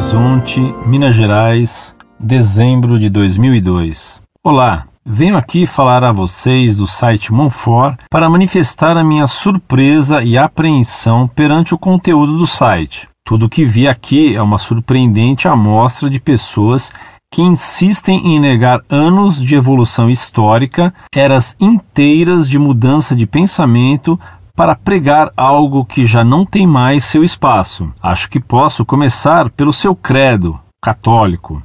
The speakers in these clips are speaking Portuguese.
Horizonte, Minas Gerais, dezembro de 2002. Olá, venho aqui falar a vocês do site Monfort para manifestar a minha surpresa e apreensão perante o conteúdo do site. Tudo o que vi aqui é uma surpreendente amostra de pessoas que insistem em negar anos de evolução histórica, eras inteiras de mudança de pensamento para pregar algo que já não tem mais seu espaço. Acho que posso começar pelo seu credo católico.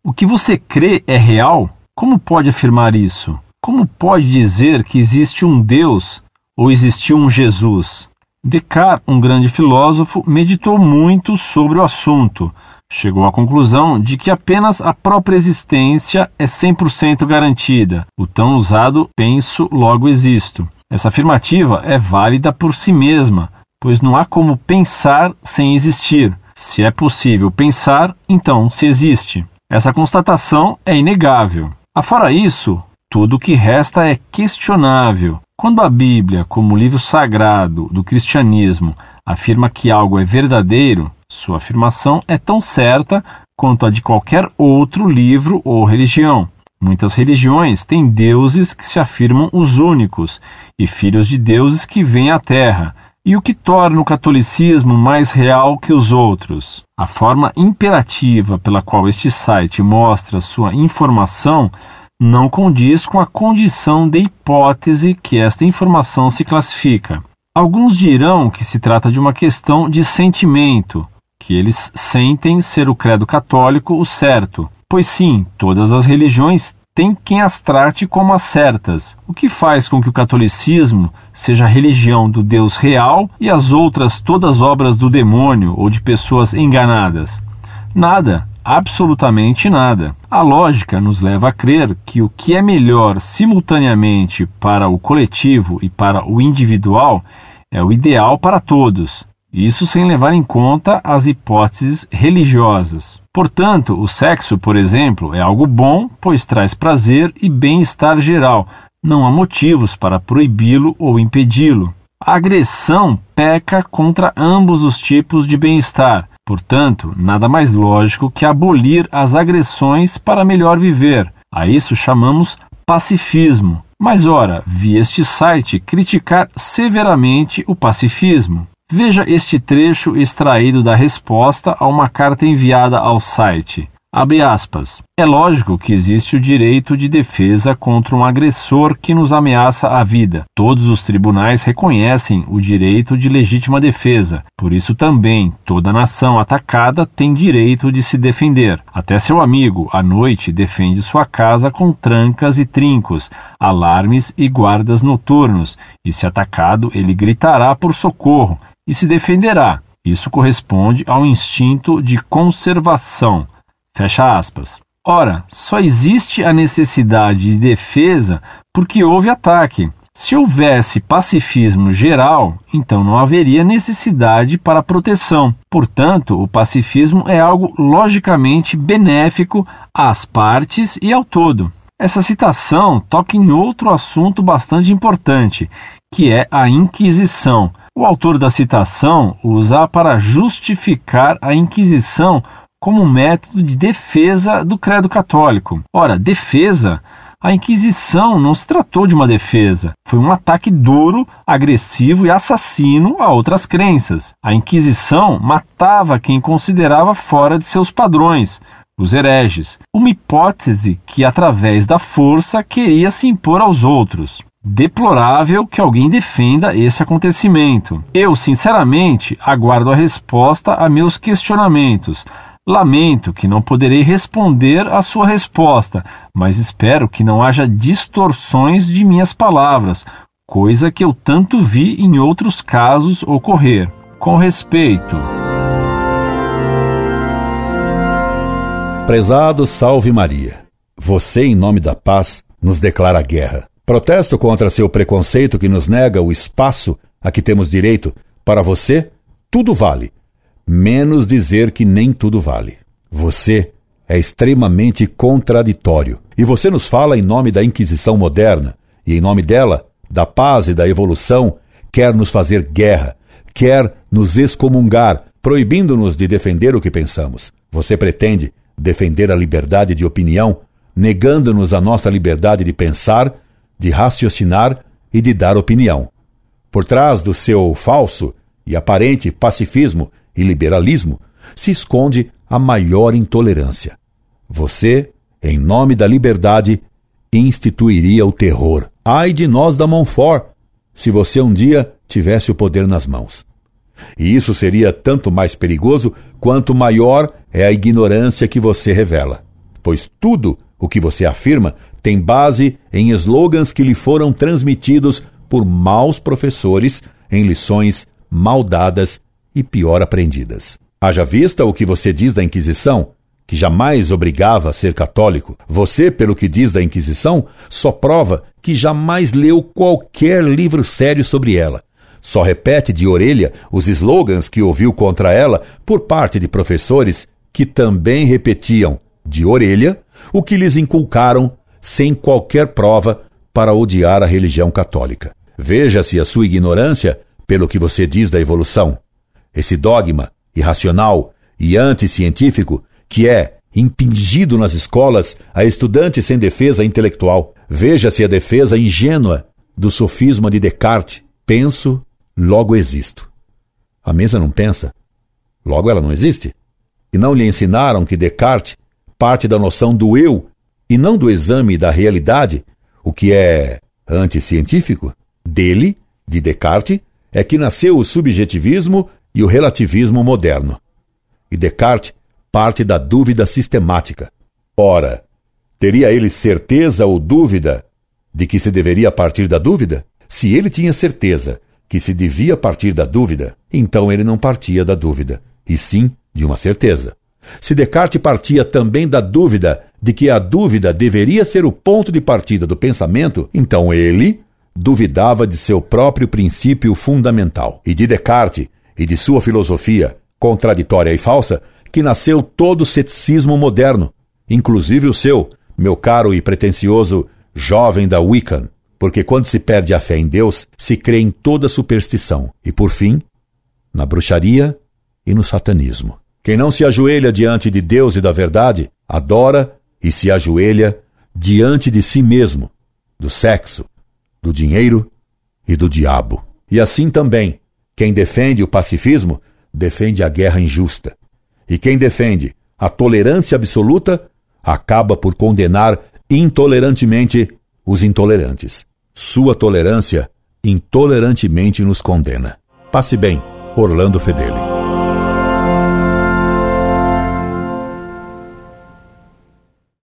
O que você crê é real? Como pode afirmar isso? Como pode dizer que existe um Deus ou existiu um Jesus? Descartes, um grande filósofo, meditou muito sobre o assunto. Chegou à conclusão de que apenas a própria existência é 100% garantida. O tão usado penso, logo existo. Essa afirmativa é válida por si mesma, pois não há como pensar sem existir. Se é possível pensar, então se existe. Essa constatação é inegável. Afora isso, tudo o que resta é questionável. Quando a Bíblia, como livro sagrado do cristianismo, afirma que algo é verdadeiro, sua afirmação é tão certa quanto a de qualquer outro livro ou religião. Muitas religiões têm deuses que se afirmam os únicos e filhos de deuses que vêm à Terra, e o que torna o catolicismo mais real que os outros. A forma imperativa pela qual este site mostra sua informação não condiz com a condição de hipótese que esta informação se classifica. Alguns dirão que se trata de uma questão de sentimento, que eles sentem ser o credo católico o certo. Pois sim, todas as religiões têm quem as trate como as certas, o que faz com que o catolicismo seja a religião do Deus real e as outras todas obras do demônio ou de pessoas enganadas. Nada, absolutamente nada. A lógica nos leva a crer que o que é melhor simultaneamente para o coletivo e para o individual é o ideal para todos. Isso sem levar em conta as hipóteses religiosas. Portanto, o sexo, por exemplo, é algo bom, pois traz prazer e bem-estar geral. Não há motivos para proibi-lo ou impedi-lo. A agressão peca contra ambos os tipos de bem-estar. Portanto, nada mais lógico que abolir as agressões para melhor viver. A isso chamamos pacifismo. Mas, ora, vi este site criticar severamente o pacifismo. Veja este trecho extraído da resposta a uma carta enviada ao site. É lógico que existe o direito de defesa contra um agressor que nos ameaça a vida. Todos os tribunais reconhecem o direito de legítima defesa. Por isso também, toda nação atacada tem direito de se defender. Até seu amigo, à noite, defende sua casa com trancas e trincos, alarmes e guardas noturnos, e se atacado, ele gritará por socorro e se defenderá. Isso corresponde ao instinto de conservação Fecha aspas. Ora, só existe a necessidade de defesa porque houve ataque. Se houvesse pacifismo geral, então não haveria necessidade para proteção. Portanto, o pacifismo é algo logicamente benéfico às partes e ao todo. Essa citação toca em outro assunto bastante importante, que é a Inquisição. O autor da citação usa para justificar a Inquisição como um método de defesa do credo católico. Ora, defesa a Inquisição não se tratou de uma defesa, foi um ataque duro, agressivo e assassino a outras crenças. A Inquisição matava quem considerava fora de seus padrões, os hereges, uma hipótese que, através da força, queria se impor aos outros. Deplorável que alguém defenda esse acontecimento. Eu, sinceramente, aguardo a resposta a meus questionamentos Lamento que não poderei responder à sua resposta, mas espero que não haja distorções de minhas palavras, coisa que eu tanto vi em outros casos ocorrer. Com respeito. Prezado Salve Maria, você, em nome da paz, nos declara guerra. Protesto contra seu preconceito que nos nega o espaço a que temos direito. Para você, tudo vale menos dizer que nem tudo vale. Você é extremamente contraditório. E você nos fala em nome da Inquisição moderna, e em nome dela, da paz e da evolução, quer nos fazer guerra, quer nos excomungar, proibindo-nos de defender o que pensamos. Você pretende defender a liberdade de opinião, negando-nos a nossa liberdade de pensar, de raciocinar e de dar opinião. Por trás do seu falso e aparente pacifismo e liberalismo se esconde a maior intolerância. Você, em nome da liberdade, instituiria o terror. Ai de nós da Montfort, se você um dia tivesse o poder nas mãos. E isso seria tanto mais perigoso quanto maior é a ignorância que você revela, pois tudo o que você afirma tem base em slogans que lhe foram transmitidos por maus professores em lições mal dadas e pior aprendidas. Haja vista o que você diz da Inquisição, que jamais obrigava a ser católico. Você, pelo que diz da Inquisição, só prova que jamais leu qualquer livro sério sobre ela. Só repete de orelha os slogans que ouviu contra ela por parte de professores que também repetiam de orelha o que lhes inculcaram sem qualquer prova para odiar a religião católica. Veja-se a sua ignorância pelo que você diz da evolução. Esse dogma irracional e anticientífico que é impingido nas escolas a estudantes sem defesa intelectual. Veja-se a defesa ingênua do sofisma de Descartes: penso, logo existo. A mesa não pensa, logo ela não existe. E não lhe ensinaram que Descartes parte da noção do eu e não do exame da realidade, o que é anticientífico? Dele, de Descartes, é que nasceu o subjetivismo e o relativismo moderno. E Descartes parte da dúvida sistemática. Ora, teria ele certeza ou dúvida de que se deveria partir da dúvida? Se ele tinha certeza que se devia partir da dúvida, então ele não partia da dúvida, e sim de uma certeza. Se Descartes partia também da dúvida de que a dúvida deveria ser o ponto de partida do pensamento, então ele duvidava de seu próprio princípio fundamental. E de Descartes e de sua filosofia, contraditória e falsa, que nasceu todo o ceticismo moderno, inclusive o seu, meu caro e pretensioso jovem da Wiccan, porque quando se perde a fé em Deus, se crê em toda superstição e, por fim, na bruxaria e no satanismo. Quem não se ajoelha diante de Deus e da verdade, adora e se ajoelha diante de si mesmo, do sexo, do dinheiro e do diabo. E assim também, quem defende o pacifismo defende a guerra injusta. E quem defende a tolerância absoluta acaba por condenar intolerantemente os intolerantes. Sua tolerância intolerantemente nos condena. Passe bem, Orlando Fedeli.